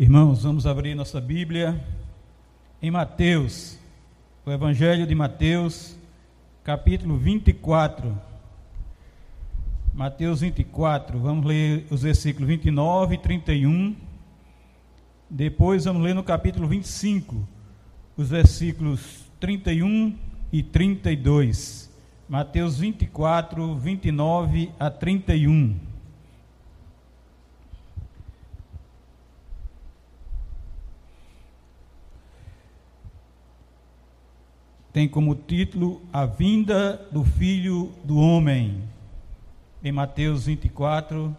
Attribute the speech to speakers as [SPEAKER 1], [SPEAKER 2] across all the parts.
[SPEAKER 1] Irmãos, vamos abrir nossa Bíblia em Mateus, o Evangelho de Mateus, capítulo 24. Mateus 24, vamos ler os versículos 29 e 31. Depois vamos ler no capítulo 25, os versículos 31 e 32. Mateus 24, 29 a 31. Tem como título A Vinda do Filho do Homem, em Mateus 24,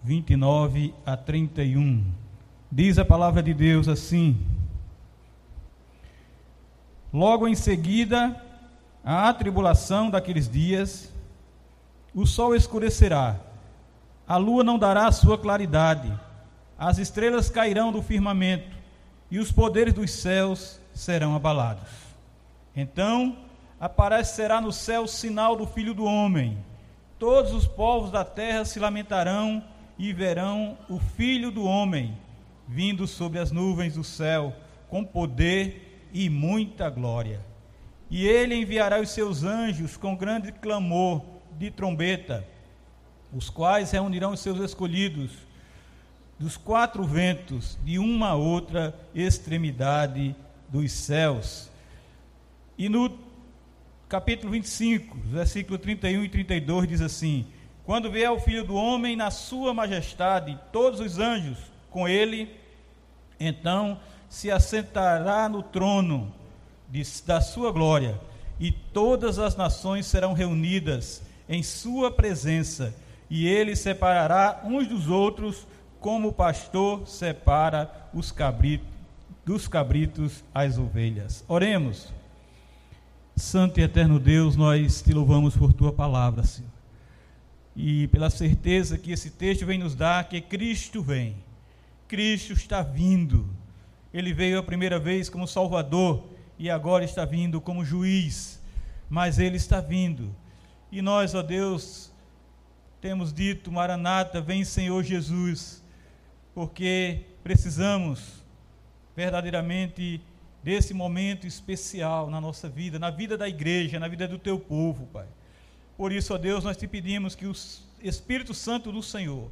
[SPEAKER 1] 29 a 31. Diz a palavra de Deus assim: Logo em seguida, a tribulação daqueles dias, o sol escurecerá, a lua não dará sua claridade, as estrelas cairão do firmamento, e os poderes dos céus serão abalados. Então aparecerá no céu o sinal do Filho do Homem. Todos os povos da terra se lamentarão e verão o Filho do Homem vindo sobre as nuvens do céu com poder e muita glória. E ele enviará os seus anjos com grande clamor de trombeta, os quais reunirão os seus escolhidos dos quatro ventos, de uma a outra extremidade dos céus. E no capítulo 25, versículo 31 e 32 diz assim: Quando vier o Filho do Homem na sua majestade, todos os anjos com ele, então se assentará no trono de, da sua glória, e todas as nações serão reunidas em sua presença, e ele separará uns dos outros, como o pastor separa os cabritos dos cabritos às ovelhas. Oremos. Santo e eterno Deus, nós te louvamos por tua palavra, Senhor. E pela certeza que esse texto vem nos dar que Cristo vem. Cristo está vindo. Ele veio a primeira vez como Salvador e agora está vindo como juiz. Mas ele está vindo. E nós, ó Deus, temos dito: Maranata, vem Senhor Jesus, porque precisamos verdadeiramente desse momento especial na nossa vida, na vida da igreja, na vida do teu povo, Pai. Por isso, ó Deus, nós te pedimos que o Espírito Santo do Senhor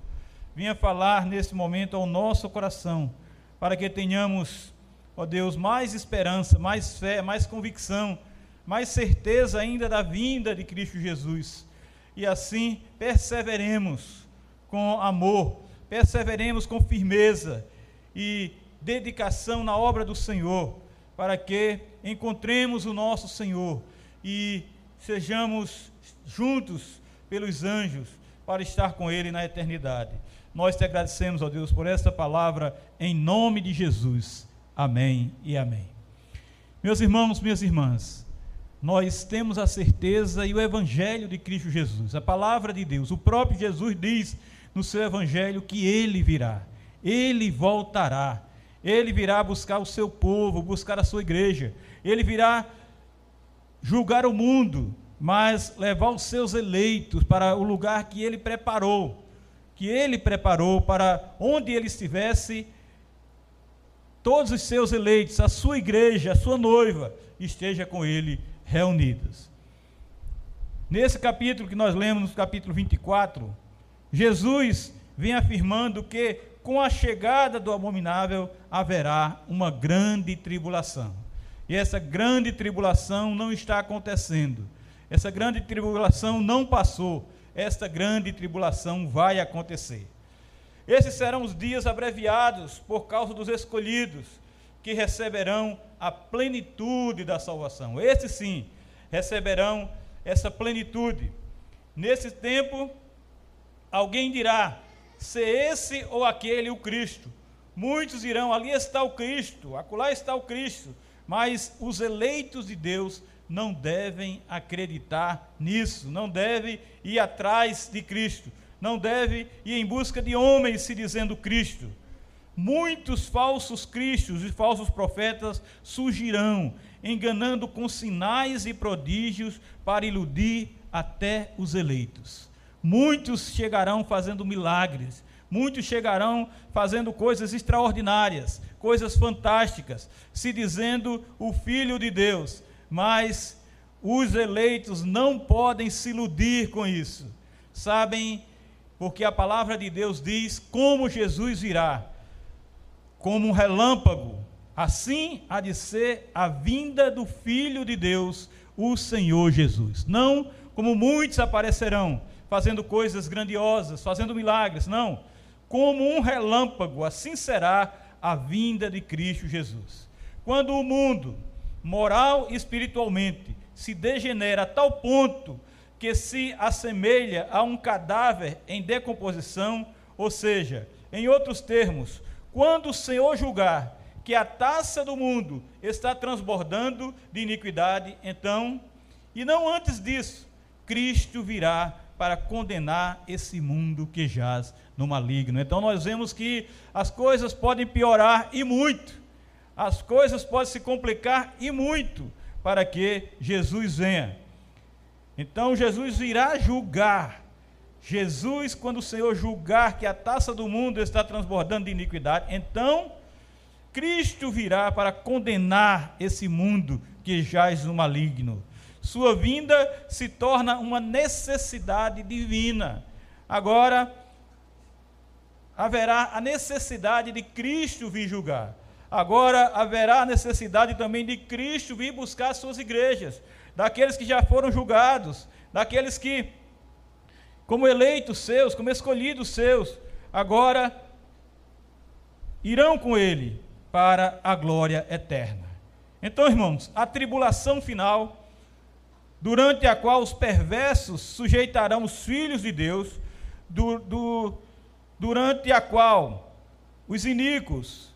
[SPEAKER 1] venha falar nesse momento ao nosso coração, para que tenhamos, ó Deus, mais esperança, mais fé, mais convicção, mais certeza ainda da vinda de Cristo Jesus. E assim perseveremos com amor, perseveremos com firmeza e dedicação na obra do Senhor, para que encontremos o nosso Senhor e sejamos juntos pelos anjos para estar com Ele na eternidade. Nós te agradecemos, ó Deus, por esta palavra, em nome de Jesus. Amém e amém. Meus irmãos, minhas irmãs, nós temos a certeza e o Evangelho de Cristo Jesus, a palavra de Deus. O próprio Jesus diz no seu Evangelho que ele virá, ele voltará. Ele virá buscar o seu povo, buscar a sua igreja. Ele virá julgar o mundo, mas levar os seus eleitos para o lugar que ele preparou, que ele preparou para onde ele estivesse, todos os seus eleitos, a sua igreja, a sua noiva, esteja com ele reunidos. Nesse capítulo que nós lemos, no capítulo 24, Jesus vem afirmando que com a chegada do abominável haverá uma grande tribulação. E essa grande tribulação não está acontecendo. Essa grande tribulação não passou. Esta grande tribulação vai acontecer. Esses serão os dias abreviados por causa dos escolhidos, que receberão a plenitude da salvação. Esses sim receberão essa plenitude. Nesse tempo, alguém dirá: se esse ou aquele o Cristo. Muitos dirão: ali está o Cristo, acolá está o Cristo. Mas os eleitos de Deus não devem acreditar nisso, não devem ir atrás de Cristo, não devem ir em busca de homens se dizendo Cristo. Muitos falsos cristos e falsos profetas surgirão, enganando com sinais e prodígios para iludir até os eleitos. Muitos chegarão fazendo milagres, Muitos chegarão fazendo coisas extraordinárias, coisas fantásticas, se dizendo o Filho de Deus, mas os eleitos não podem se iludir com isso. Sabem, porque a palavra de Deus diz como Jesus virá, como um relâmpago, assim há de ser a vinda do Filho de Deus, o Senhor Jesus. Não como muitos aparecerão, fazendo coisas grandiosas, fazendo milagres, não como um relâmpago, assim será a vinda de Cristo Jesus. Quando o mundo, moral e espiritualmente, se degenera a tal ponto que se assemelha a um cadáver em decomposição, ou seja, em outros termos, quando o Senhor julgar que a taça do mundo está transbordando de iniquidade, então, e não antes disso, Cristo virá para condenar esse mundo que jaz no maligno. Então nós vemos que as coisas podem piorar e muito. As coisas podem se complicar e muito para que Jesus venha. Então Jesus irá julgar. Jesus, quando o Senhor julgar que a taça do mundo está transbordando de iniquidade, então Cristo virá para condenar esse mundo que jaz no maligno. Sua vinda se torna uma necessidade divina. Agora, haverá a necessidade de Cristo vir julgar. Agora haverá a necessidade também de Cristo vir buscar suas igrejas, daqueles que já foram julgados, daqueles que, como eleitos seus, como escolhidos seus, agora irão com ele para a glória eterna. Então, irmãos, a tribulação final durante a qual os perversos sujeitarão os filhos de Deus, do, do, durante a qual os iníquos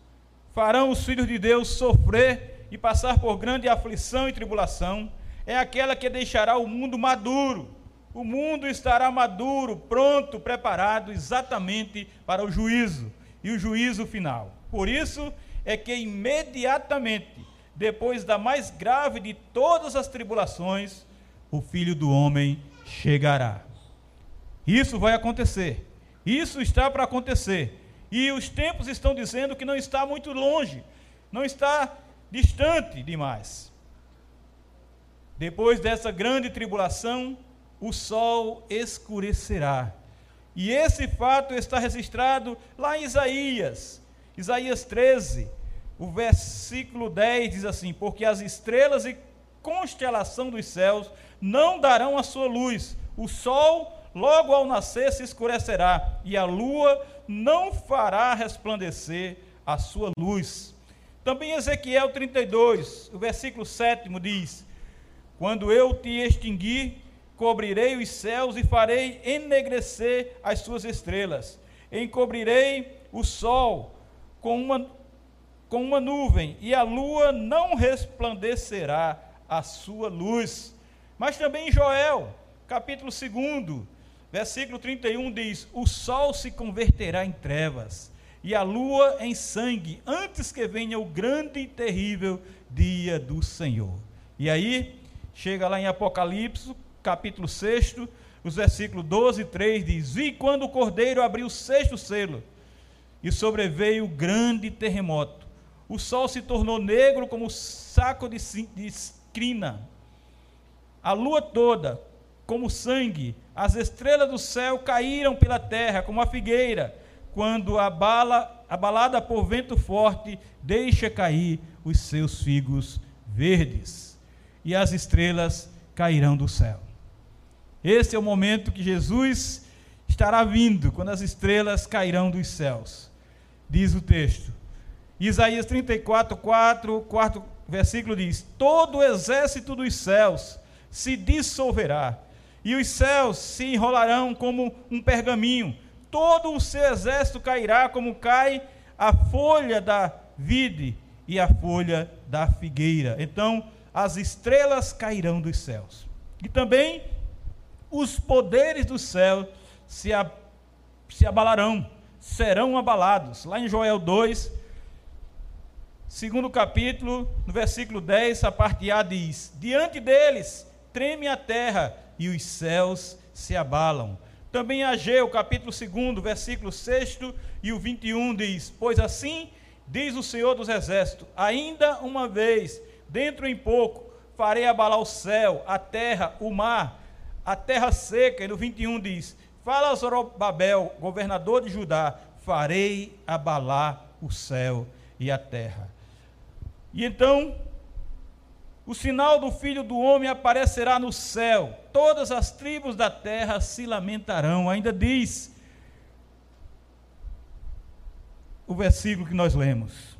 [SPEAKER 1] farão os filhos de Deus sofrer e passar por grande aflição e tribulação, é aquela que deixará o mundo maduro. O mundo estará maduro, pronto, preparado exatamente para o juízo e o juízo final. Por isso é que imediatamente, depois da mais grave de todas as tribulações, o filho do homem chegará. Isso vai acontecer. Isso está para acontecer. E os tempos estão dizendo que não está muito longe, não está distante demais. Depois dessa grande tribulação, o sol escurecerá. E esse fato está registrado lá em Isaías, Isaías 13, o versículo 10 diz assim: Porque as estrelas e constelação dos céus não darão a sua luz. O sol, logo ao nascer, se escurecerá, e a lua não fará resplandecer a sua luz. Também Ezequiel 32, o versículo 7 diz: Quando eu te extinguir, cobrirei os céus e farei ennegrecer as suas estrelas. Encobrirei o sol com uma, com uma nuvem, e a lua não resplandecerá a sua luz. Mas também Joel, capítulo 2, versículo 31 diz: O sol se converterá em trevas e a lua em sangue, antes que venha o grande e terrível dia do Senhor. E aí, chega lá em Apocalipse, capítulo 6, os versículos 12 e 3 diz: E quando o cordeiro abriu o sexto selo, e sobreveio grande terremoto, o sol se tornou negro como saco de, de crina, a lua toda, como sangue, as estrelas do céu caíram pela terra como a figueira, quando a bala, abalada por vento forte, deixa cair os seus figos verdes, e as estrelas cairão do céu. Esse é o momento que Jesus estará vindo, quando as estrelas cairão dos céus. Diz o texto. Isaías 34, 4, 4 versículo diz: Todo o exército dos céus se dissolverá, e os céus se enrolarão como um pergaminho, todo o seu exército cairá como cai a folha da vide e a folha da figueira. Então, as estrelas cairão dos céus. E também os poderes do céu se, se abalarão, serão abalados. Lá em Joel 2, segundo capítulo, no versículo 10, a parte A diz: Diante deles treme a terra e os céus se abalam. Também Ageu, capítulo 2, versículo 6 e o 21 diz: Pois assim diz o Senhor dos Exércitos: Ainda uma vez, dentro em pouco, farei abalar o céu, a terra, o mar, a terra seca. E no 21 diz: Fala a Zorobabel, governador de Judá: Farei abalar o céu e a terra. E então, o sinal do filho do homem aparecerá no céu, todas as tribos da terra se lamentarão. Ainda diz o versículo que nós lemos.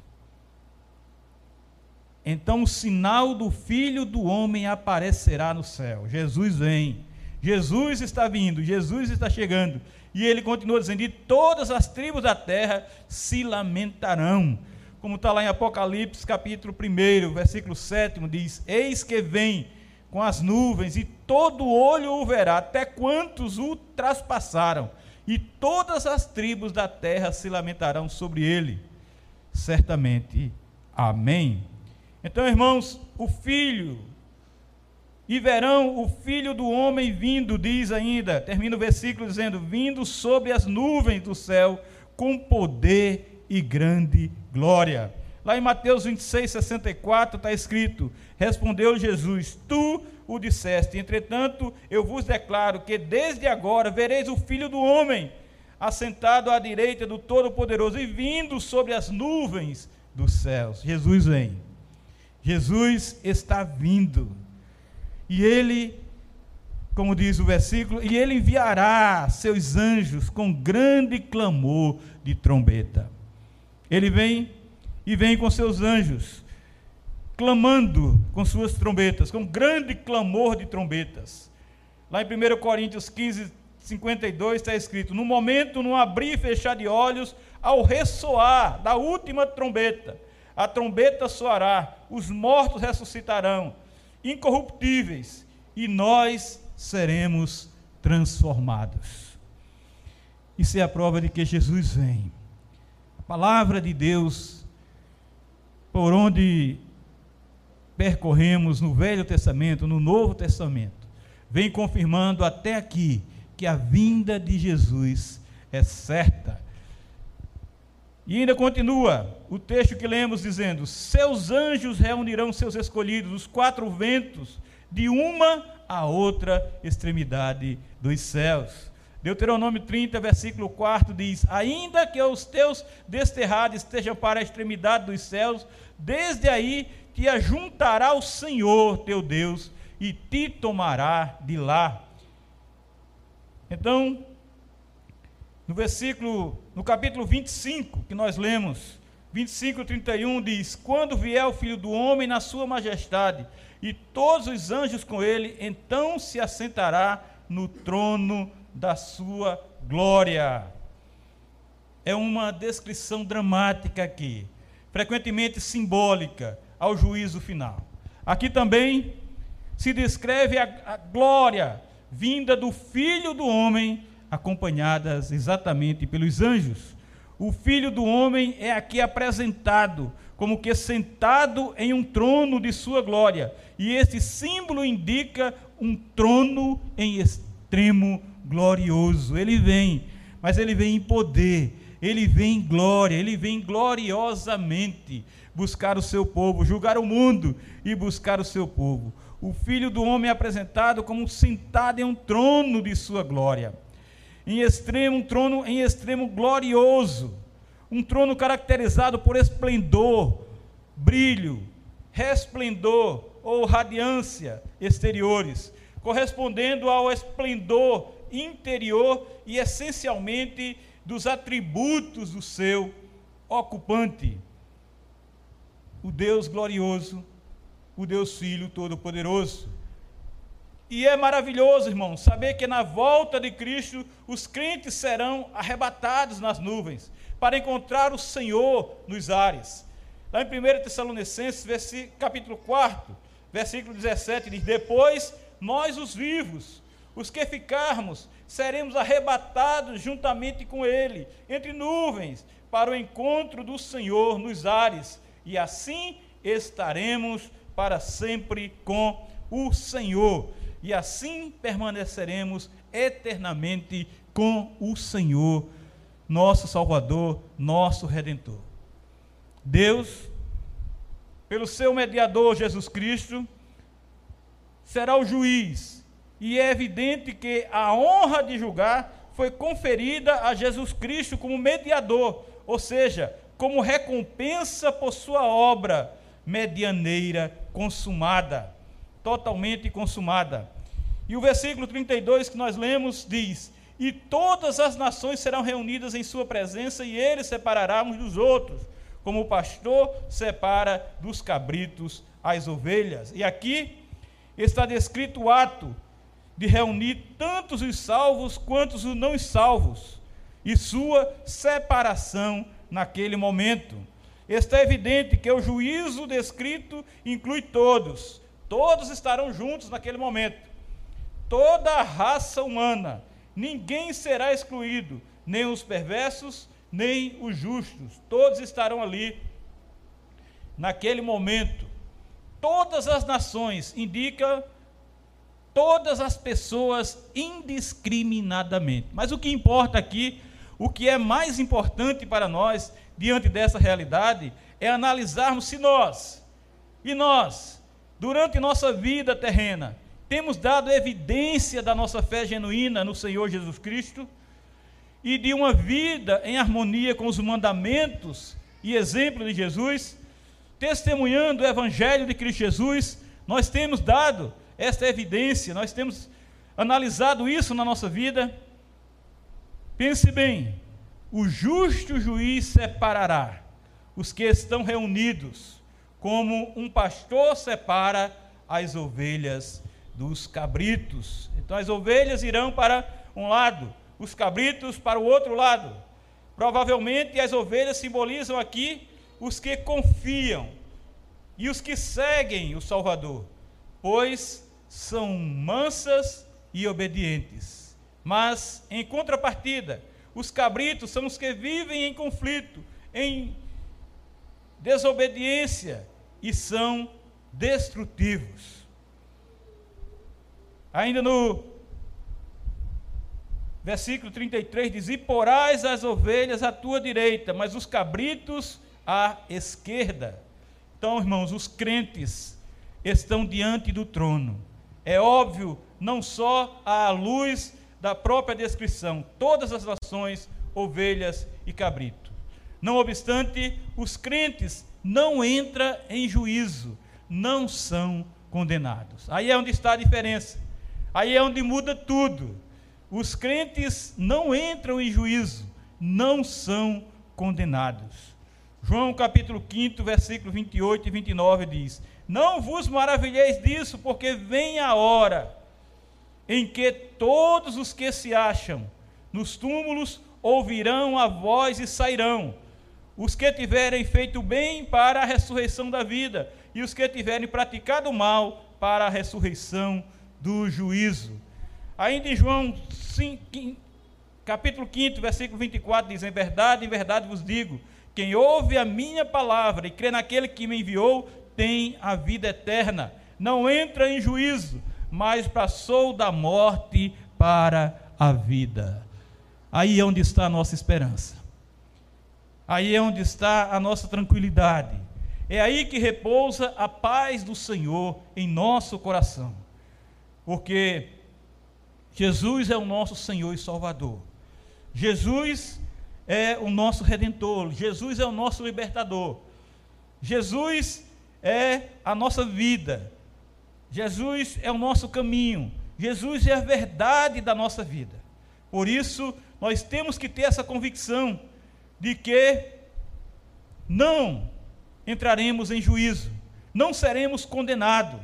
[SPEAKER 1] Então o sinal do filho do homem aparecerá no céu. Jesus vem. Jesus está vindo, Jesus está chegando. E ele continua dizendo: E todas as tribos da terra se lamentarão como está lá em Apocalipse, capítulo 1, versículo 7, diz: Eis que vem com as nuvens, e todo olho o verá, até quantos o traspassaram, e todas as tribos da terra se lamentarão sobre ele. Certamente. Amém. Então, irmãos, o filho, e verão o filho do homem vindo, diz ainda, termina o versículo dizendo: vindo sobre as nuvens do céu, com poder e grande glória. Lá em Mateus 26, 64 está escrito: Respondeu Jesus: Tu o disseste, entretanto, eu vos declaro que desde agora vereis o Filho do Homem assentado à direita do Todo-Poderoso e vindo sobre as nuvens dos céus. Jesus vem. Jesus está vindo. E ele, como diz o versículo, e ele enviará seus anjos com grande clamor de trombeta. Ele vem e vem com seus anjos, clamando com suas trombetas, com grande clamor de trombetas. Lá em 1 Coríntios 15, 52 está escrito: No momento, no abrir e fechar de olhos, ao ressoar da última trombeta, a trombeta soará, os mortos ressuscitarão, incorruptíveis, e nós seremos transformados. Isso é a prova de que Jesus vem palavra de Deus, por onde percorremos no Velho Testamento, no Novo Testamento, vem confirmando até aqui que a vinda de Jesus é certa. E ainda continua o texto que lemos dizendo: Seus anjos reunirão seus escolhidos, os quatro ventos, de uma a outra extremidade dos céus. Deuteronômio 30, versículo 4 diz: Ainda que os teus desterrados estejam para a extremidade dos céus, desde aí te ajuntará o Senhor teu Deus e te tomará de lá. Então, no versículo, no capítulo 25, que nós lemos, 25 31 diz: Quando vier o filho do homem na sua majestade, e todos os anjos com ele, então se assentará no trono da sua glória. É uma descrição dramática aqui, frequentemente simbólica ao juízo final. Aqui também se descreve a, a glória vinda do Filho do Homem, acompanhadas exatamente pelos anjos. O Filho do Homem é aqui apresentado como que sentado em um trono de sua glória, e esse símbolo indica um trono em extremo glorioso. Ele vem, mas ele vem em poder, ele vem em glória, ele vem gloriosamente buscar o seu povo, julgar o mundo e buscar o seu povo. O filho do homem é apresentado como sentado em um trono de sua glória. Em extremo, um trono em extremo glorioso, um trono caracterizado por esplendor, brilho, resplendor ou radiância exteriores, correspondendo ao esplendor interior e essencialmente dos atributos do seu ocupante. O Deus glorioso, o Deus Filho Todo-Poderoso. E é maravilhoso, irmão, saber que na volta de Cristo os crentes serão arrebatados nas nuvens para encontrar o Senhor nos ares. Lá em 1 Tessalonicenses, capítulo 4, versículo 17, diz: Depois nós, os vivos, os que ficarmos, seremos arrebatados juntamente com Ele, entre nuvens, para o encontro do Senhor nos ares, e assim estaremos para sempre com o Senhor, e assim permaneceremos eternamente com o Senhor, nosso Salvador, nosso Redentor. Deus, pelo seu mediador Jesus Cristo, será o juiz, e é evidente que a honra de julgar foi conferida a Jesus Cristo como mediador, ou seja, como recompensa por sua obra medianeira consumada, totalmente consumada. E o versículo 32 que nós lemos diz: E todas as nações serão reunidas em sua presença, e ele separará uns dos outros, como o pastor separa dos cabritos as ovelhas. E aqui está descrito o ato de reunir tantos os salvos quanto os não salvos, e sua separação naquele momento. Está evidente que o juízo descrito inclui todos, todos estarão juntos naquele momento. Toda a raça humana, ninguém será excluído, nem os perversos, nem os justos, todos estarão ali naquele momento. Todas as nações indica todas as pessoas indiscriminadamente. Mas o que importa aqui o que é mais importante para nós, diante dessa realidade, é analisarmos se nós, e nós, durante nossa vida terrena, temos dado evidência da nossa fé genuína no Senhor Jesus Cristo e de uma vida em harmonia com os mandamentos e exemplo de Jesus, testemunhando o Evangelho de Cristo Jesus, nós temos dado esta evidência, nós temos analisado isso na nossa vida Pense bem: o justo juiz separará os que estão reunidos, como um pastor separa as ovelhas dos cabritos. Então as ovelhas irão para um lado, os cabritos para o outro lado. Provavelmente as ovelhas simbolizam aqui os que confiam e os que seguem o Salvador, pois são mansas e obedientes. Mas, em contrapartida, os cabritos são os que vivem em conflito, em desobediência e são destrutivos. Ainda no versículo 33 diz: E porás as ovelhas à tua direita, mas os cabritos à esquerda. Então, irmãos, os crentes estão diante do trono. É óbvio, não só à luz da própria descrição, todas as nações, ovelhas e cabrito. Não obstante, os crentes não entram em juízo, não são condenados. Aí é onde está a diferença. Aí é onde muda tudo. Os crentes não entram em juízo, não são condenados. João capítulo 5, versículo 28 e 29 diz: Não vos maravilheis disso, porque vem a hora em que todos os que se acham nos túmulos ouvirão a voz e sairão. Os que tiverem feito bem para a ressurreição da vida, e os que tiverem praticado mal para a ressurreição do juízo. Ainda em João 5, capítulo 5, versículo 24, diz: Em verdade, em verdade vos digo: quem ouve a minha palavra e crê naquele que me enviou, tem a vida eterna. Não entra em juízo, mas passou da morte para a vida. Aí é onde está a nossa esperança. Aí é onde está a nossa tranquilidade. É aí que repousa a paz do Senhor em nosso coração. Porque Jesus é o nosso Senhor e Salvador. Jesus é o nosso redentor. Jesus é o nosso libertador. Jesus é a nossa vida. Jesus é o nosso caminho, Jesus é a verdade da nossa vida. Por isso, nós temos que ter essa convicção de que não entraremos em juízo, não seremos condenados,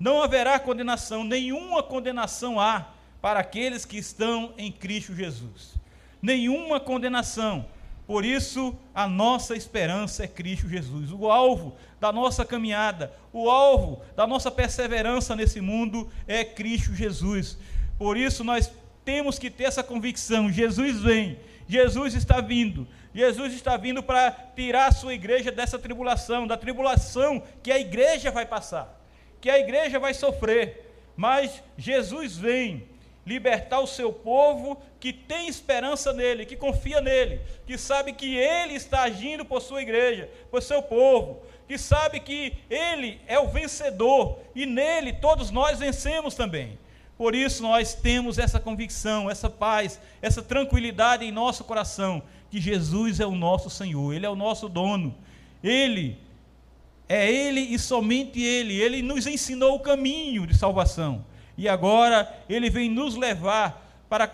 [SPEAKER 1] não haverá condenação, nenhuma condenação há para aqueles que estão em Cristo Jesus. Nenhuma condenação. Por isso, a nossa esperança é Cristo Jesus. O alvo da nossa caminhada, o alvo da nossa perseverança nesse mundo é Cristo Jesus. Por isso, nós temos que ter essa convicção: Jesus vem, Jesus está vindo, Jesus está vindo para tirar a sua igreja dessa tribulação, da tribulação que a igreja vai passar, que a igreja vai sofrer. Mas Jesus vem libertar o seu povo que tem esperança nele, que confia nele, que sabe que ele está agindo por sua igreja, por seu povo, que sabe que ele é o vencedor e nele todos nós vencemos também. Por isso nós temos essa convicção, essa paz, essa tranquilidade em nosso coração, que Jesus é o nosso Senhor, ele é o nosso dono. Ele é ele e somente ele, ele nos ensinou o caminho de salvação e agora ele vem nos levar para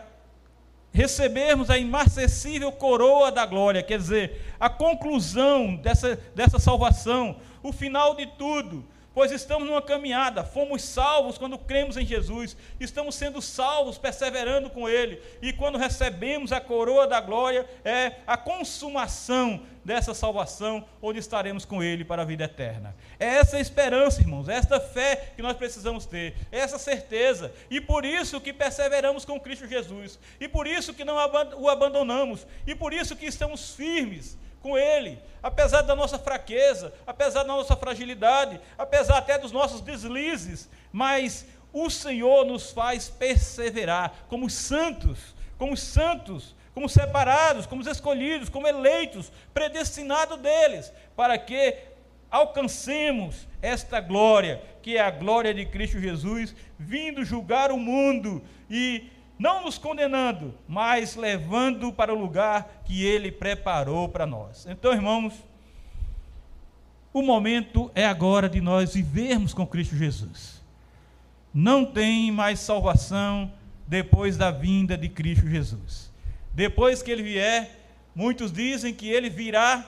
[SPEAKER 1] recebermos a imarcessível coroa da glória, quer dizer, a conclusão dessa, dessa salvação, o final de tudo, pois estamos numa caminhada, fomos salvos quando cremos em Jesus, estamos sendo salvos perseverando com Ele, e quando recebemos a coroa da glória, é a consumação dessa salvação, onde estaremos com Ele para a vida eterna. É essa esperança, irmãos, é esta fé que nós precisamos ter, é essa certeza, e por isso que perseveramos com Cristo Jesus, e por isso que não o abandonamos, e por isso que estamos firmes com Ele, apesar da nossa fraqueza, apesar da nossa fragilidade, apesar até dos nossos deslizes, mas o Senhor nos faz perseverar como santos, como santos, como separados, como escolhidos, como eleitos, predestinados deles, para que alcancemos esta glória, que é a glória de Cristo Jesus, vindo julgar o mundo e não nos condenando, mas levando para o lugar que Ele preparou para nós. Então, irmãos, o momento é agora de nós vivermos com Cristo Jesus. Não tem mais salvação depois da vinda de Cristo Jesus. Depois que Ele vier, muitos dizem que Ele virá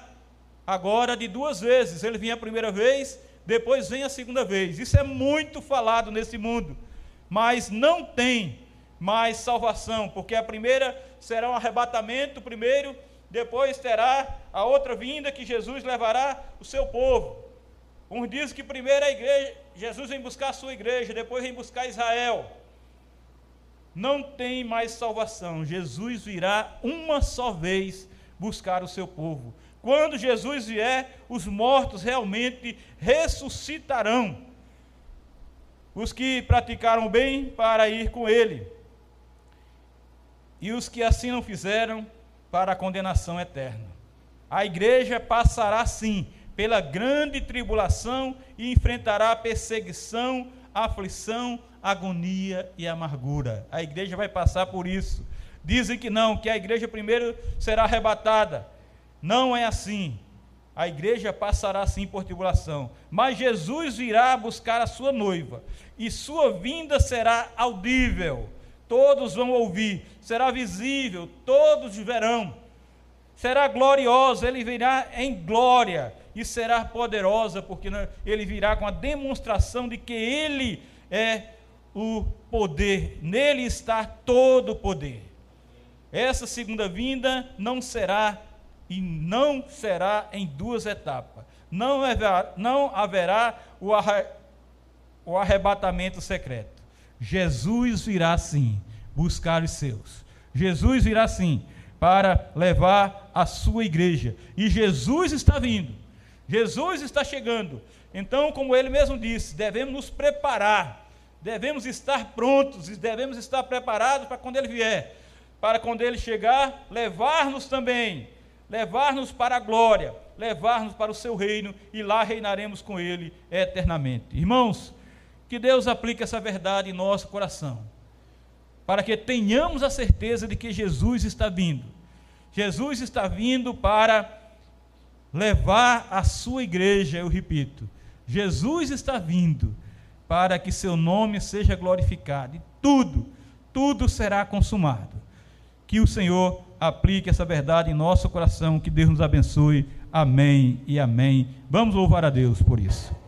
[SPEAKER 1] agora de duas vezes. Ele vem a primeira vez, depois vem a segunda vez. Isso é muito falado nesse mundo, mas não tem mais salvação, porque a primeira será um arrebatamento primeiro, depois terá a outra vinda que Jesus levará o seu povo. Uns dizem que primeiro a igreja, Jesus vem buscar a sua igreja, depois vem buscar Israel. Não tem mais salvação. Jesus virá uma só vez buscar o seu povo. Quando Jesus vier, os mortos realmente ressuscitarão. Os que praticaram bem para ir com ele e os que assim não fizeram para a condenação eterna. A igreja passará sim pela grande tribulação e enfrentará perseguição, aflição, agonia e amargura. A igreja vai passar por isso. Dizem que não, que a igreja primeiro será arrebatada. Não é assim. A igreja passará sim por tribulação, mas Jesus virá buscar a sua noiva, e sua vinda será audível todos vão ouvir, será visível, todos verão. Será gloriosa, ele virá em glória e será poderosa, porque ele virá com a demonstração de que ele é o poder, nele está todo o poder. Essa segunda vinda não será e não será em duas etapas. Não haverá, não haverá o, o arrebatamento secreto. Jesus virá sim buscar os seus. Jesus virá sim para levar a sua igreja. E Jesus está vindo. Jesus está chegando. Então, como ele mesmo disse, devemos nos preparar. Devemos estar prontos e devemos estar preparados para quando ele vier. Para quando ele chegar, levar-nos também, levar-nos para a glória, levar-nos para o seu reino e lá reinaremos com ele eternamente. Irmãos, que Deus aplique essa verdade em nosso coração, para que tenhamos a certeza de que Jesus está vindo. Jesus está vindo para levar a sua igreja, eu repito, Jesus está vindo para que seu nome seja glorificado e tudo, tudo será consumado. Que o Senhor aplique essa verdade em nosso coração, que Deus nos abençoe. Amém e amém. Vamos louvar a Deus por isso.